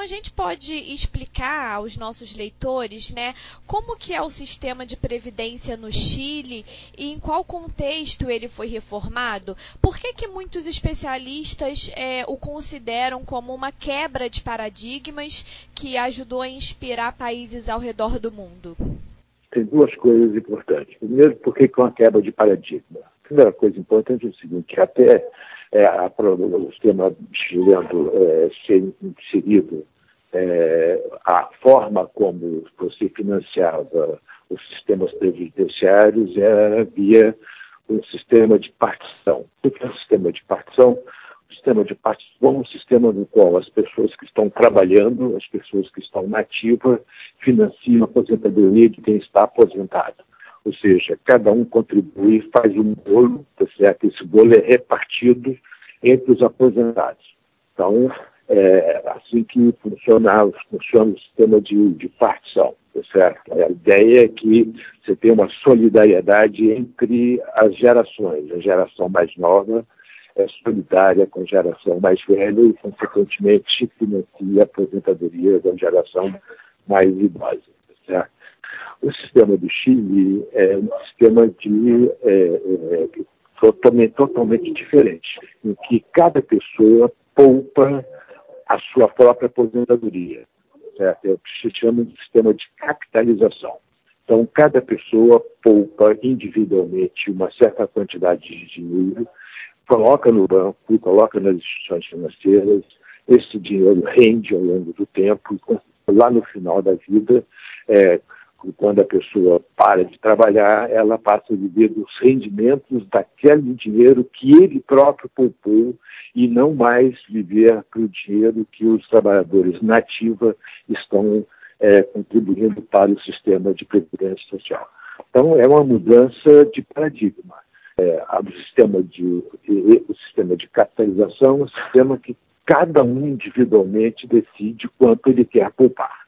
A gente pode explicar aos nossos leitores, né, como que é o sistema de previdência no Chile e em qual contexto ele foi reformado? Por que que muitos especialistas é, o consideram como uma quebra de paradigmas que ajudou a inspirar países ao redor do mundo? Tem duas coisas importantes. Primeiro, por que é uma quebra de paradigma? A primeira coisa importante é o seguinte, até é, a, o sistema chileno é, ser inserido, é, a forma como você financiava os sistemas previdenciários era via um sistema de partição. O que é um sistema de partição? O sistema de partição é um sistema no qual as pessoas que estão trabalhando, as pessoas que estão nativas, financiam a aposentadoria de quem está aposentado. Ou seja, cada um contribui, faz um bolo, tá certo? Esse bolo é repartido entre os aposentados. Então, é assim que funciona, funciona o sistema de, de partição, tá certo? A ideia é que você tem uma solidariedade entre as gerações. A geração mais nova é solidária com a geração mais velha e, consequentemente, financia a aposentadoria da geração mais idosa, tá certo? O sistema do Chile é um sistema de, é, é, totalmente, totalmente diferente, em que cada pessoa poupa a sua própria aposentadoria. Certo? É o que se chama de sistema de capitalização. Então, cada pessoa poupa individualmente uma certa quantidade de dinheiro, coloca no banco, coloca nas instituições financeiras, esse dinheiro rende ao longo do tempo, lá no final da vida, é, quando a pessoa para de trabalhar, ela passa a viver dos rendimentos daquele dinheiro que ele próprio poupou e não mais viver para o dinheiro que os trabalhadores nativa estão é, contribuindo para o sistema de previdência social. Então, é uma mudança de paradigma. É, o, sistema de, o sistema de capitalização é um sistema que cada um individualmente decide quanto ele quer poupar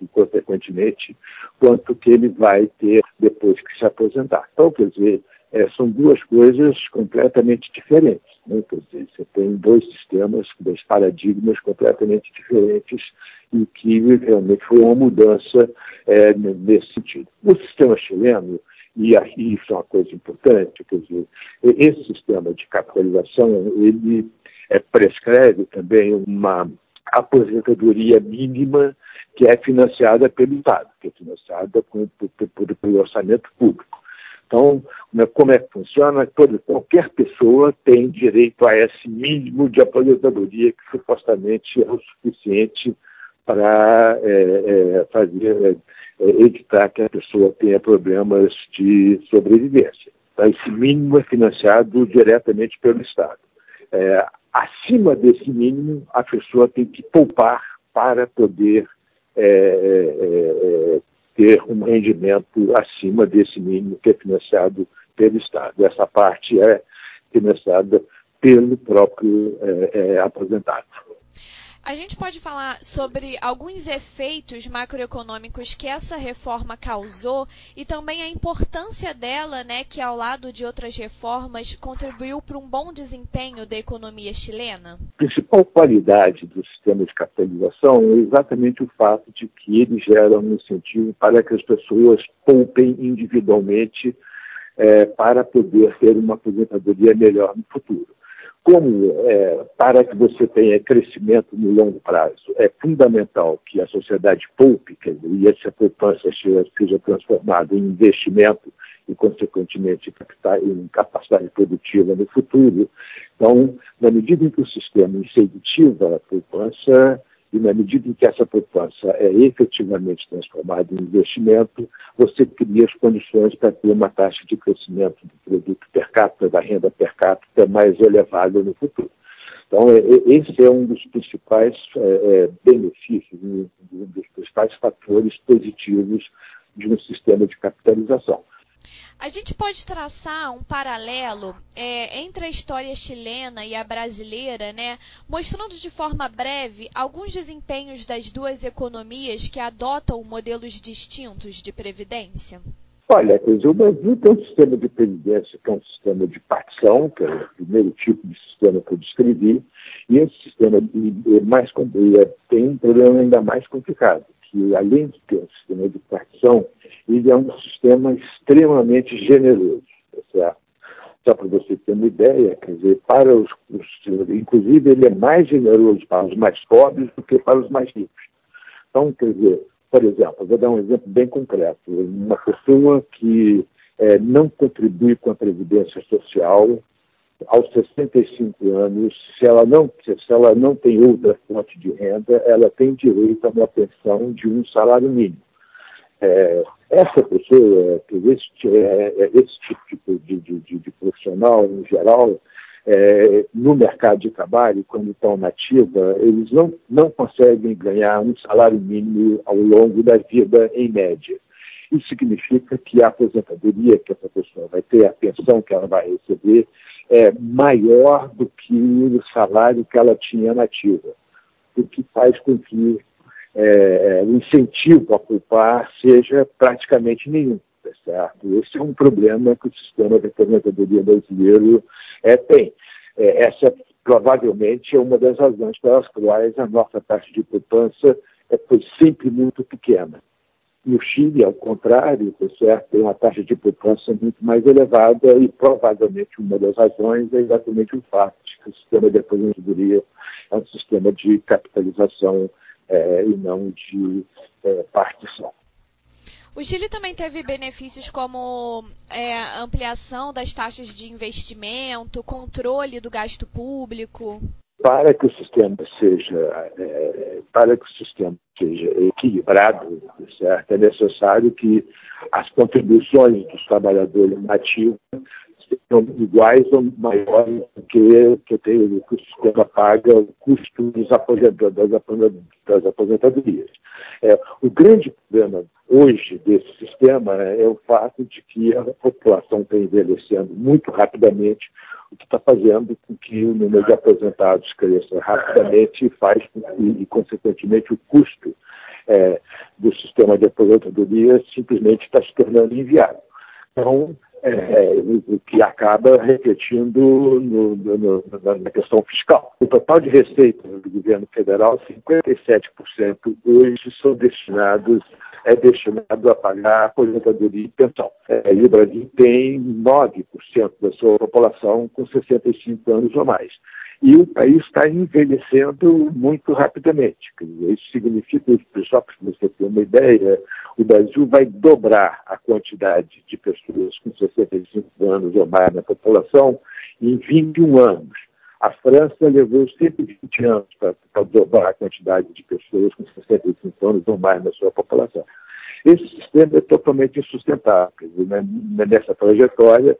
e, consequentemente, quanto que ele vai ter depois que se aposentar. Então, quer dizer, é, são duas coisas completamente diferentes. Né? Quer dizer, você tem dois sistemas, dois paradigmas completamente diferentes e que realmente foi uma mudança é, nesse sentido. O sistema chileno, e isso é uma coisa importante, quer dizer, esse sistema de capitalização, ele é, prescreve também uma aposentadoria mínima que é financiada pelo Estado, que é financiada por, por, por, pelo orçamento público. Então, né, como é que funciona? Toda, qualquer pessoa tem direito a esse mínimo de aposentadoria que supostamente é o suficiente para é, é, fazer, é, evitar que a pessoa tenha problemas de sobrevivência. Então, esse mínimo é financiado diretamente pelo Estado. Acima desse mínimo, a pessoa tem que poupar para poder é, é, é, ter um rendimento acima desse mínimo que é financiado pelo Estado. Essa parte é financiada pelo próprio é, é, aposentado. A gente pode falar sobre alguns efeitos macroeconômicos que essa reforma causou e também a importância dela, né, que ao lado de outras reformas contribuiu para um bom desempenho da economia chilena? A principal qualidade do sistema de capitalização é exatamente o fato de que ele gera um incentivo para que as pessoas poupem individualmente é, para poder ter uma aposentadoria melhor no futuro como é, para que você tenha crescimento no longo prazo, é fundamental que a sociedade poupe, e essa poupança seja transformada em investimento e, consequentemente, em capacidade produtiva no futuro. Então, na medida em que o sistema incentiva a poupança, e na medida em que essa poupança é efetivamente transformada em investimento, você cria as condições para ter uma taxa de crescimento do produto per capita, da renda per capita mais elevada no futuro. Então, é, é, esse é um dos principais é, é, benefícios, um dos principais fatores positivos de um sistema de capitalização. A gente pode traçar um paralelo é, entre a história chilena e a brasileira, né, mostrando de forma breve alguns desempenhos das duas economias que adotam modelos distintos de previdência? Olha, o Brasil tem um sistema de previdência que é um sistema de partição, que é o primeiro tipo de sistema que eu descrevi, E esse sistema é mais, é, tem um problema ainda mais complicado, que além de ter um sistema de partição, ele é um sistema extremamente generoso, tá certo? Só para você ter uma ideia, quer dizer, para os, os, inclusive ele é mais generoso para os mais pobres do que para os mais ricos. Então, quer dizer, por exemplo, vou dar um exemplo bem concreto. Uma pessoa que é, não contribui com a Previdência Social aos 65 anos, se ela não, se ela não tem outra fonte de renda, ela tem direito a uma pensão de um salário mínimo. É, essa pessoa, esse, é, é, esse tipo de, de, de, de profissional, em geral, é, no mercado de trabalho, quando estão nativa, eles não, não conseguem ganhar um salário mínimo ao longo da vida, em média. Isso significa que a aposentadoria que essa pessoa vai ter, a pensão que ela vai receber, é maior do que o salário que ela tinha nativa, o que faz com que é, o incentivo a poupar seja praticamente nenhum. Tá certo? Esse é um problema que o sistema de aposentadoria brasileiro é, tem. É, essa provavelmente é uma das razões pelas quais a nossa taxa de poupança é, foi sempre muito pequena. No Chile, ao contrário, tá certo? tem uma taxa de poupança muito mais elevada e provavelmente uma das razões é exatamente o fato de que o sistema de aposentadoria é um sistema de capitalização é, e não de é, partição. O Chile também teve benefícios como é, ampliação das taxas de investimento, controle do gasto público para que o sistema seja é, para que o sistema seja equilibrado, certo? É necessário que as contribuições dos trabalhadores nativos sejam iguais ou maiores do que, que, tem, que o sistema paga o custo dos aposentadores, das aposentadorias. É, o grande problema hoje desse sistema é o fato de que a população está envelhecendo muito rapidamente, o que está fazendo com que o número de aposentados cresça rapidamente e faz com que, e, consequentemente, o custo é, do sistema de aposentadoria simplesmente está se tornando inviável. Então, é, o que acaba refletindo no, no, na questão fiscal. O total de receitas do governo federal, 57% hoje são destinados é destinado a pagar aposentadoria e pensão. É, e o Brasil tem 9% da sua população com 65 anos ou mais. E o país está envelhecendo muito rapidamente. Isso significa, só para você ter uma ideia, o Brasil vai dobrar a quantidade de pessoas com 65 anos ou mais na população em 21 anos. A França levou 120 anos para dobrar a quantidade de pessoas com 65 anos ou mais na sua população. Esse sistema é totalmente insustentável. Né? Nessa trajetória,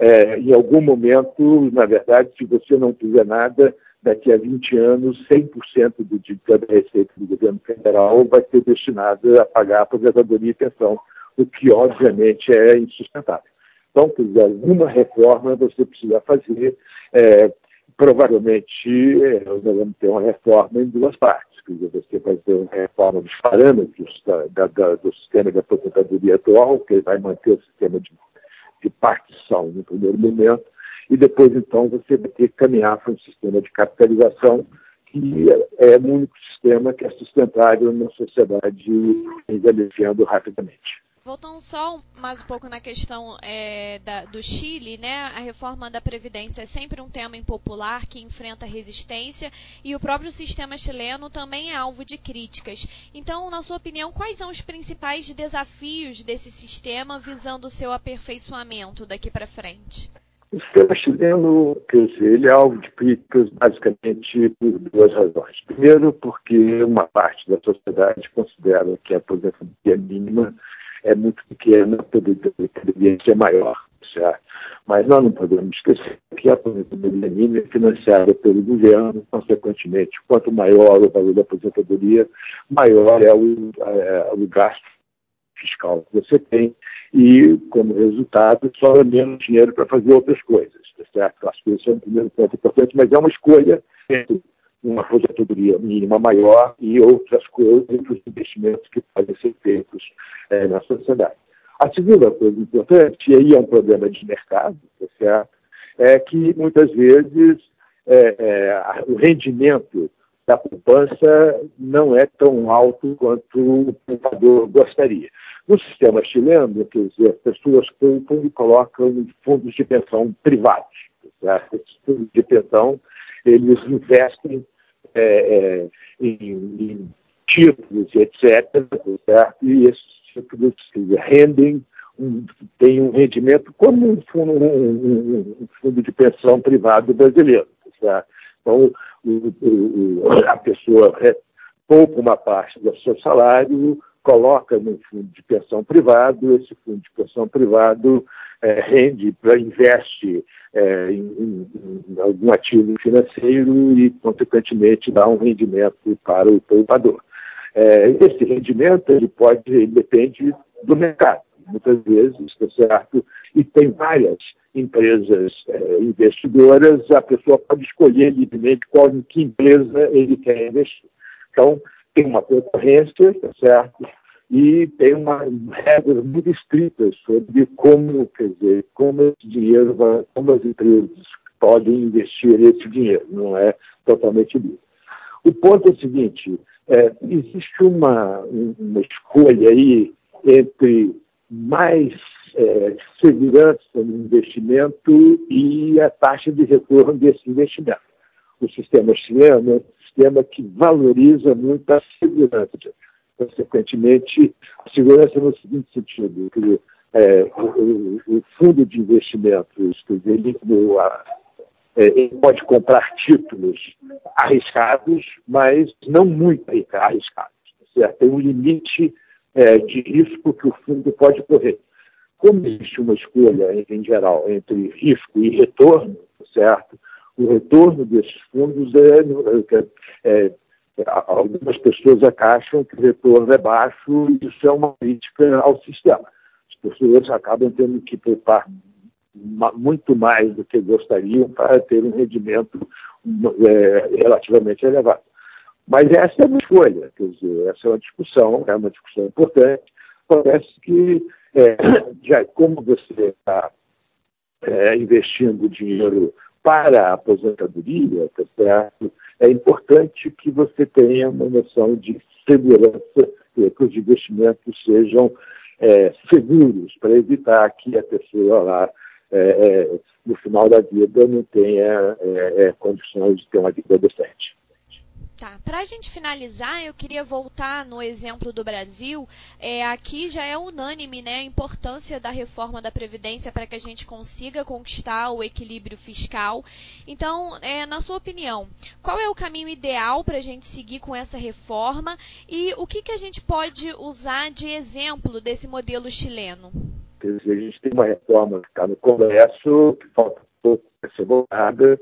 é, em algum momento, na verdade, se você não fizer nada, daqui a 20 anos, 100% do de cada receita do governo federal vai ser destinado a pagar a aposentadoria e pensão, o que, obviamente, é insustentável. Então, quer dizer, alguma reforma você precisa fazer. É, provavelmente, é, nós vamos ter uma reforma em duas partes. Quer dizer, você vai ter uma reforma dos parâmetros da, da, do sistema de aposentadoria atual, que vai manter o sistema de partição no primeiro momento, e depois, então, você vai ter que caminhar para um sistema de capitalização que é o único sistema que é sustentável na sociedade envelhecendo rapidamente. Voltando só mais um pouco na questão é, da, do Chile, né? A reforma da Previdência é sempre um tema impopular que enfrenta resistência e o próprio sistema chileno também é alvo de críticas. Então, na sua opinião, quais são os principais desafios desse sistema visando o seu aperfeiçoamento daqui para frente? O sistema chileno, quer dizer, ele é alvo de críticas basicamente por duas razões. Primeiro, porque uma parte da sociedade considera que a aposentadoria mínima é muito pequena, poderia ser maior, certo? Mas nós não podemos esquecer que a aposentadoria mínima é financiada pelo governo, consequentemente, quanto maior o valor da aposentadoria, maior é o, é, o gasto fiscal que você tem e, como resultado, sobra menos dinheiro para fazer outras coisas, tá certo? Acho que esse é o primeiro ponto importante, mas é uma escolha entre uma aposentadoria mínima maior e outras coisas, outros investimentos que podem ser feitos é, na sociedade. A segunda coisa importante, e aí é um problema de mercado, tá certo? é que muitas vezes é, é, o rendimento da poupança não é tão alto quanto o poupador gostaria. No sistema chileno, quer dizer, as pessoas poupam e colocam em fundos de pensão privados. Certo? Esses fundos de pensão, eles investem é, é, em, em títulos, etc., certo? e esses títulos rendem um, tem um rendimento como um fundo, um, um fundo de pensão privado brasileiro. Certo? Então, o, o, a pessoa poupa uma parte do seu salário, coloca num fundo de pensão privado, esse fundo de pensão privado é, rende, para investe é, em, em, algum ativo financeiro e, consequentemente, dá um rendimento para o poupador. É, esse rendimento ele pode, ele depende do mercado, muitas vezes, está certo? E tem várias empresas é, investidoras, a pessoa pode escolher livremente qual em que empresa ele quer investir. Então, tem uma concorrência, tá certo? E tem uma regras muito estritas sobre como, quer dizer, como esse dinheiro vai, como as empresas podem investir esse dinheiro, não é totalmente livre. O ponto é o seguinte, é, existe uma, uma escolha aí entre mais é, segurança no investimento e a taxa de retorno desse investimento. O sistema chileno sistema que valoriza muito a segurança. Consequentemente, a segurança no seguinte sentido, que é, o, o, fundo de investimentos, ele, é, ele pode comprar títulos arriscados, mas não muito arriscados. Certo? Tem um limite é, de risco que o fundo pode correr. Como existe uma escolha, em geral, entre risco e retorno, certo? O retorno desses fundos é, é, é algumas pessoas acham que o retorno é baixo e isso é uma crítica ao sistema. As pessoas acabam tendo que poupar muito mais do que gostariam para ter um rendimento é, relativamente elevado. Mas essa é uma escolha, quer dizer, essa é uma discussão, é uma discussão importante. Parece que, é, já como você está é, investindo dinheiro para a aposentadoria, tá certo? é importante que você tenha uma noção de segurança, que os investimentos sejam é, seguros, para evitar que a pessoa lá, é, é, no final da vida, não tenha é, é, condições de ter uma vida decente. Tá. Para a gente finalizar, eu queria voltar no exemplo do Brasil. É, aqui já é unânime né, a importância da reforma da Previdência para que a gente consiga conquistar o equilíbrio fiscal. Então, é, na sua opinião, qual é o caminho ideal para a gente seguir com essa reforma e o que, que a gente pode usar de exemplo desse modelo chileno? A gente tem uma reforma que está no Congresso, que falta pouco para ser votada,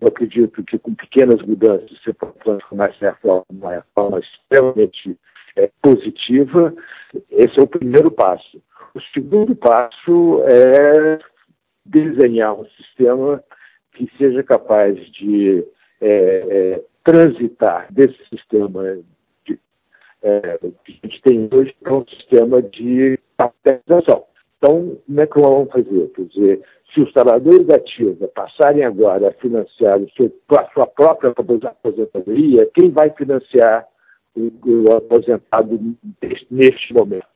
eu acredito que com pequenas mudanças você pode transformar essa reforma numa reforma extremamente é, positiva. Esse é o primeiro passo. O segundo passo é desenhar um sistema que seja capaz de é, é, transitar desse sistema é, que a gente tem hoje para um sistema de capitalização. Então, como é que vamos fazer? Quer dizer, se os trabalhadores da ativa passarem agora a financiar a sua própria aposentadoria, quem vai financiar o, o aposentado neste momento?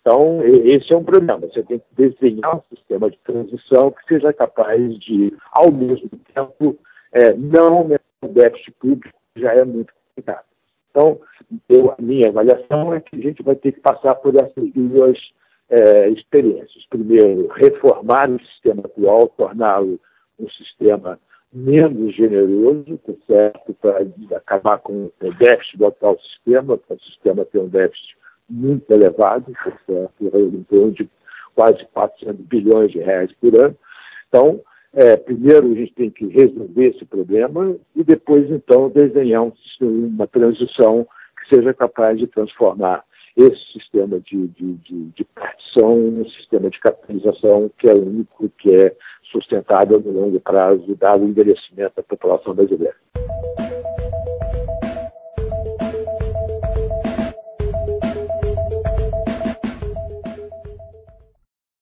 Então, esse é um problema. Você tem que desenhar um sistema de transição que seja capaz de, ao mesmo tempo, é, não o déficit público, já é muito complicado. Então, eu, a minha avaliação é que a gente vai ter que passar por essas duas é, experiências. Primeiro, reformar o sistema atual, torná-lo um sistema menos generoso, tá certo? para acabar com o déficit do atual sistema, para o sistema ter um déficit muito elevado, tá certo? em torno de quase 400 bilhões de reais por ano. Então, é, primeiro a gente tem que resolver esse problema e depois, então, desenhar um, uma transição que seja capaz de transformar esse sistema de, de, de, de partição, um sistema de capitalização que é único que é sustentável no longo prazo, dado o envelhecimento da população brasileira.